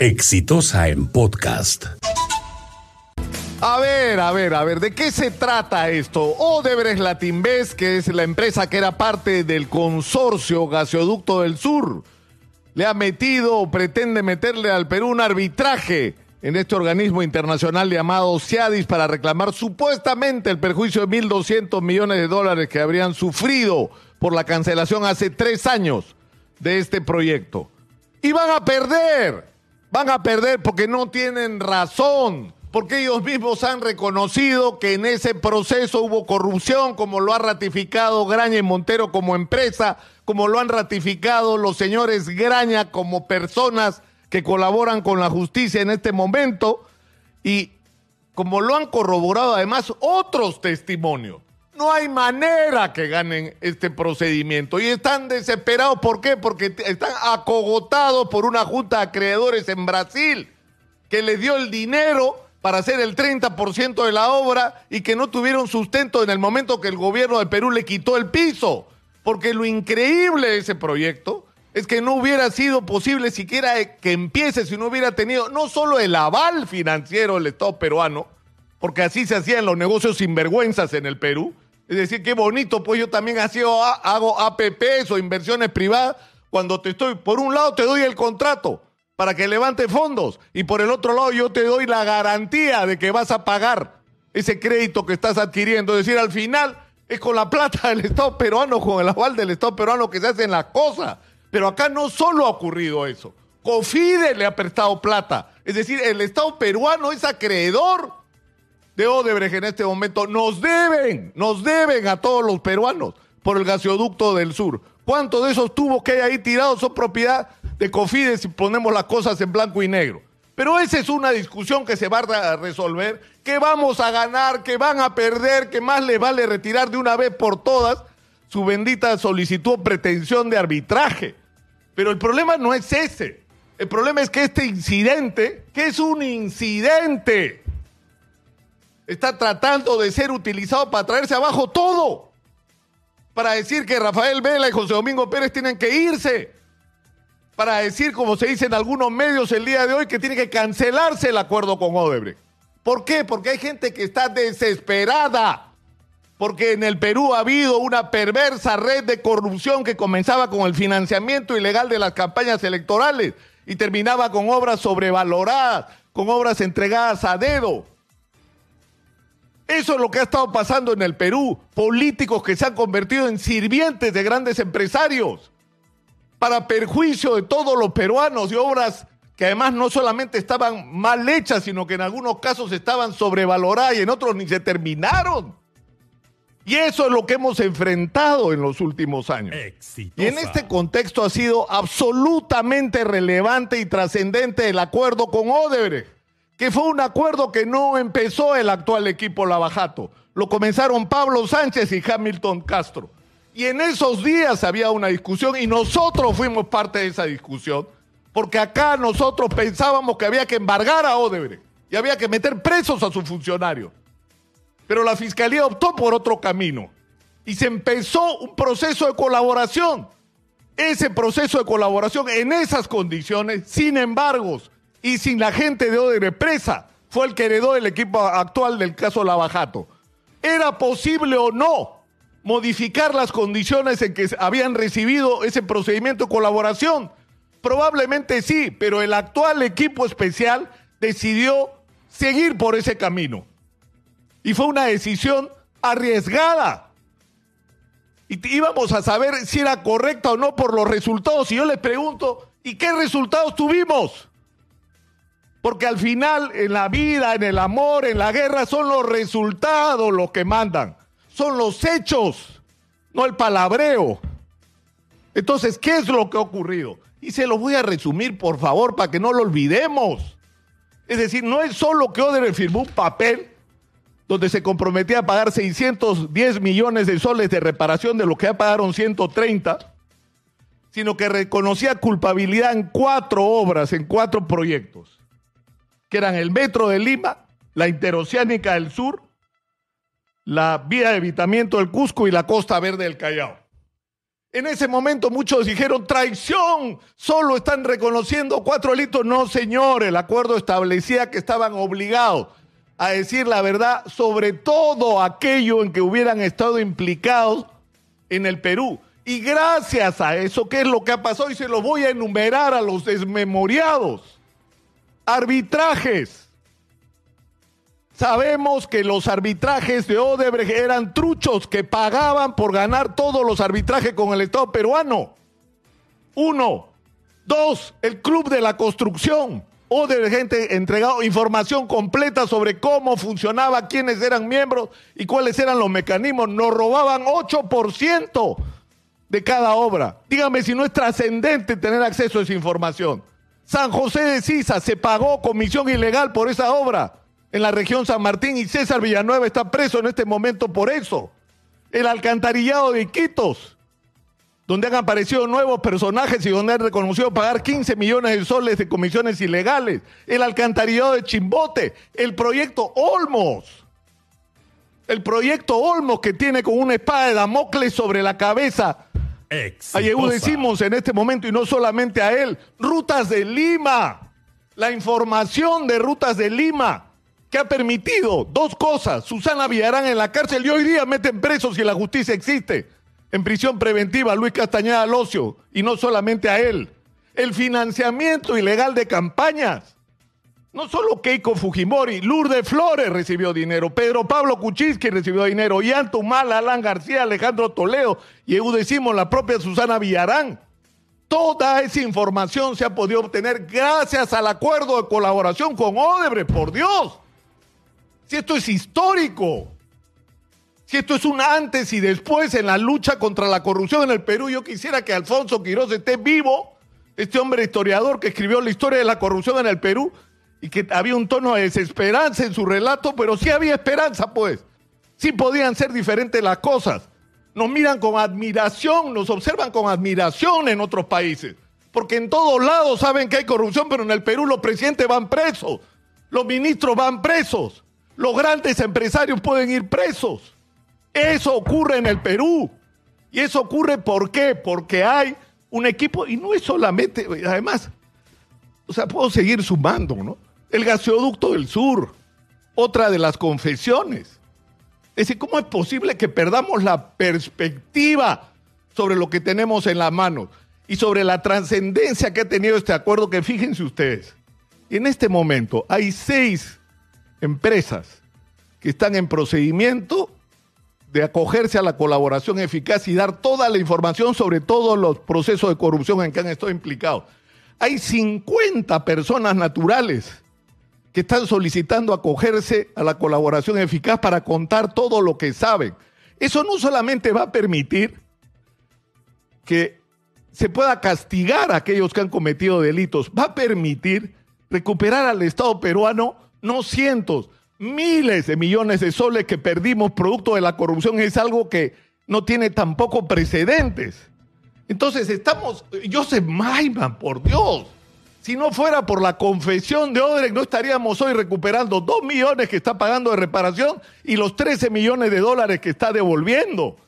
Exitosa en podcast. A ver, a ver, a ver, ¿de qué se trata esto? Odebrecht Latinvest, que es la empresa que era parte del consorcio Gaseoducto del Sur, le ha metido o pretende meterle al Perú un arbitraje en este organismo internacional llamado CIADIS para reclamar supuestamente el perjuicio de 1.200 millones de dólares que habrían sufrido por la cancelación hace tres años de este proyecto. Y van a perder, van a perder porque no tienen razón, porque ellos mismos han reconocido que en ese proceso hubo corrupción, como lo ha ratificado Graña y Montero como empresa, como lo han ratificado los señores Graña como personas que colaboran con la justicia en este momento y como lo han corroborado además otros testimonios. No hay manera que ganen este procedimiento y están desesperados. ¿Por qué? Porque están acogotados por una junta de acreedores en Brasil que les dio el dinero para hacer el 30% de la obra y que no tuvieron sustento en el momento que el gobierno de Perú le quitó el piso. Porque lo increíble de ese proyecto es que no hubiera sido posible siquiera que empiece si no hubiera tenido no solo el aval financiero del Estado peruano, porque así se hacían los negocios sinvergüenzas en el Perú. Es decir, qué bonito, pues yo también hago APPs o inversiones privadas cuando te estoy, por un lado te doy el contrato para que levante fondos y por el otro lado yo te doy la garantía de que vas a pagar ese crédito que estás adquiriendo. Es decir, al final es con la plata del Estado peruano, con el aval del Estado peruano que se hacen las cosas. Pero acá no solo ha ocurrido eso. COFIDE le ha prestado plata. Es decir, el Estado peruano es acreedor de Odebrecht en este momento. Nos deben, nos deben a todos los peruanos por el gasoducto del sur. ¿Cuántos de esos tubos que hay ahí tirados son propiedad de COFIDE si ponemos las cosas en blanco y negro? Pero esa es una discusión que se va a resolver, que vamos a ganar, que van a perder, que más les vale retirar de una vez por todas su bendita solicitud o pretensión de arbitraje. Pero el problema no es ese. El problema es que este incidente, que es un incidente, está tratando de ser utilizado para traerse abajo todo. Para decir que Rafael Vela y José Domingo Pérez tienen que irse. Para decir, como se dice en algunos medios el día de hoy, que tiene que cancelarse el acuerdo con Odebrecht. ¿Por qué? Porque hay gente que está desesperada porque en el Perú ha habido una perversa red de corrupción que comenzaba con el financiamiento ilegal de las campañas electorales y terminaba con obras sobrevaloradas, con obras entregadas a dedo. Eso es lo que ha estado pasando en el Perú. Políticos que se han convertido en sirvientes de grandes empresarios para perjuicio de todos los peruanos y obras que además no solamente estaban mal hechas, sino que en algunos casos estaban sobrevaloradas y en otros ni se terminaron. Y eso es lo que hemos enfrentado en los últimos años. Y en este contexto ha sido absolutamente relevante y trascendente el acuerdo con Odebrecht, que fue un acuerdo que no empezó el actual equipo Lavajato. Lo comenzaron Pablo Sánchez y Hamilton Castro. Y en esos días había una discusión y nosotros fuimos parte de esa discusión, porque acá nosotros pensábamos que había que embargar a Odebrecht y había que meter presos a sus funcionarios. Pero la fiscalía optó por otro camino y se empezó un proceso de colaboración. Ese proceso de colaboración en esas condiciones, sin embargos, y sin la gente de Odebrecht presa, fue el que heredó el equipo actual del caso Lavajato. ¿Era posible o no modificar las condiciones en que habían recibido ese procedimiento de colaboración? Probablemente sí, pero el actual equipo especial decidió seguir por ese camino. Y fue una decisión arriesgada. Y íbamos a saber si era correcta o no por los resultados. Y yo les pregunto, ¿y qué resultados tuvimos? Porque al final, en la vida, en el amor, en la guerra, son los resultados los que mandan. Son los hechos, no el palabreo. Entonces, ¿qué es lo que ha ocurrido? Y se los voy a resumir, por favor, para que no lo olvidemos. Es decir, no es solo que Odebrecht firmó un papel donde se comprometía a pagar 610 millones de soles de reparación de lo que ya pagaron 130, sino que reconocía culpabilidad en cuatro obras, en cuatro proyectos, que eran el Metro de Lima, la Interoceánica del Sur, la Vía de Evitamiento del Cusco y la Costa Verde del Callao. En ese momento muchos dijeron traición, solo están reconociendo cuatro delitos. No, señor, el acuerdo establecía que estaban obligados a decir la verdad sobre todo aquello en que hubieran estado implicados en el Perú. Y gracias a eso, ¿qué es lo que ha pasado? Y se lo voy a enumerar a los desmemoriados. Arbitrajes Sabemos que los arbitrajes de Odebrecht eran truchos que pagaban por ganar todos los arbitrajes con el Estado peruano. Uno. Dos, el Club de la Construcción. Odebrecht gente entregado información completa sobre cómo funcionaba, quiénes eran miembros y cuáles eran los mecanismos. Nos robaban 8% de cada obra. Dígame si no es trascendente tener acceso a esa información. San José de Sisa se pagó comisión ilegal por esa obra en la región San Martín y César Villanueva está preso en este momento por eso. El alcantarillado de Iquitos, donde han aparecido nuevos personajes y donde han reconocido pagar 15 millones de soles de comisiones ilegales. El alcantarillado de Chimbote, el proyecto Olmos. El proyecto Olmos que tiene con una espada de Damocles sobre la cabeza. A decimos en este momento y no solamente a él. Rutas de Lima. La información de Rutas de Lima que ha permitido dos cosas. Susana Villarán en la cárcel y hoy día meten presos si la justicia existe. En prisión preventiva Luis Castañeda Locio y no solamente a él. El financiamiento ilegal de campañas. No solo Keiko Fujimori, Lourdes Flores recibió dinero, Pedro Pablo Kuczynski recibió dinero, Ian Tumal, Alan García, Alejandro Toledo y decimos la propia Susana Villarán. Toda esa información se ha podido obtener gracias al acuerdo de colaboración con Odebrecht, por Dios. Si esto es histórico. Si esto es un antes y después en la lucha contra la corrupción en el Perú, yo quisiera que Alfonso Quiroz esté vivo, este hombre historiador que escribió la historia de la corrupción en el Perú y que había un tono de desesperanza en su relato, pero sí había esperanza, pues. Sí podían ser diferentes las cosas. Nos miran con admiración, nos observan con admiración en otros países. Porque en todos lados saben que hay corrupción, pero en el Perú los presidentes van presos, los ministros van presos. Los grandes empresarios pueden ir presos. Eso ocurre en el Perú. Y eso ocurre ¿por qué? Porque hay un equipo, y no es solamente, además, o sea, puedo seguir sumando, ¿no? El gasoducto del sur, otra de las confesiones. Es decir, ¿cómo es posible que perdamos la perspectiva sobre lo que tenemos en la mano y sobre la trascendencia que ha tenido este acuerdo? Que fíjense ustedes, en este momento hay seis empresas que están en procedimiento de acogerse a la colaboración eficaz y dar toda la información sobre todos los procesos de corrupción en que han estado implicados. Hay 50 personas naturales que están solicitando acogerse a la colaboración eficaz para contar todo lo que saben. Eso no solamente va a permitir que se pueda castigar a aquellos que han cometido delitos, va a permitir recuperar al Estado peruano no cientos, miles de millones de soles que perdimos producto de la corrupción es algo que no tiene tampoco precedentes. Entonces estamos, Joseph Maiman, por Dios, si no fuera por la confesión de Odrek, no estaríamos hoy recuperando dos millones que está pagando de reparación y los 13 millones de dólares que está devolviendo.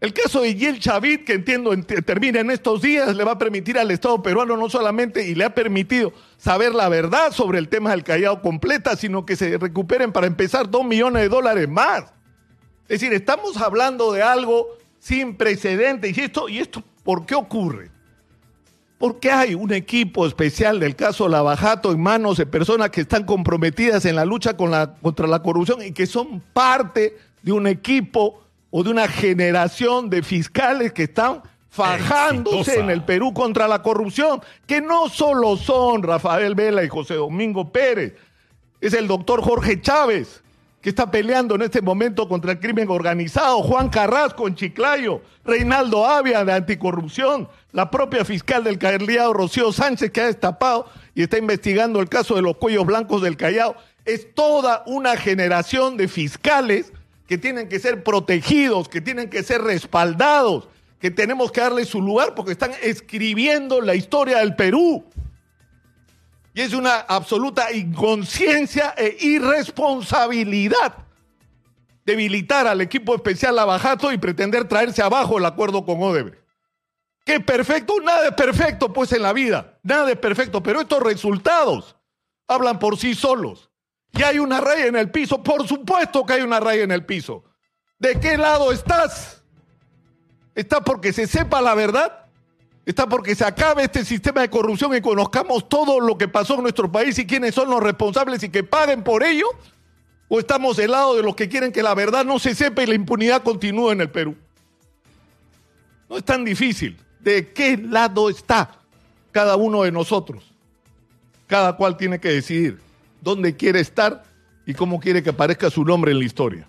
El caso de Yel Chavit, que entiendo termina en estos días, le va a permitir al Estado peruano no solamente y le ha permitido saber la verdad sobre el tema del Callao completa, sino que se recuperen para empezar dos millones de dólares más. Es decir, estamos hablando de algo sin precedentes. ¿Y esto, y esto por qué ocurre? Porque hay un equipo especial del caso Lavajato en manos de personas que están comprometidas en la lucha contra la corrupción y que son parte de un equipo o de una generación de fiscales que están fajándose en el Perú contra la corrupción, que no solo son Rafael Vela y José Domingo Pérez, es el doctor Jorge Chávez, que está peleando en este momento contra el crimen organizado, Juan Carrasco en Chiclayo, Reinaldo Avia de anticorrupción, la propia fiscal del Callao, Rocío Sánchez, que ha destapado y está investigando el caso de los cuellos blancos del Callao. Es toda una generación de fiscales que tienen que ser protegidos, que tienen que ser respaldados, que tenemos que darle su lugar porque están escribiendo la historia del Perú. Y es una absoluta inconsciencia e irresponsabilidad debilitar al equipo especial Lavajato y pretender traerse abajo el acuerdo con Odebrecht. ¿Qué perfecto? Nada es perfecto, pues, en la vida. Nada es perfecto. Pero estos resultados hablan por sí solos. Y hay una raya en el piso. Por supuesto que hay una raya en el piso. ¿De qué lado estás? ¿Está porque se sepa la verdad? ¿Está porque se acabe este sistema de corrupción y conozcamos todo lo que pasó en nuestro país y quiénes son los responsables y que paguen por ello? ¿O estamos del lado de los que quieren que la verdad no se sepa y la impunidad continúe en el Perú? No es tan difícil. ¿De qué lado está cada uno de nosotros? Cada cual tiene que decidir dónde quiere estar y cómo quiere que aparezca su nombre en la historia.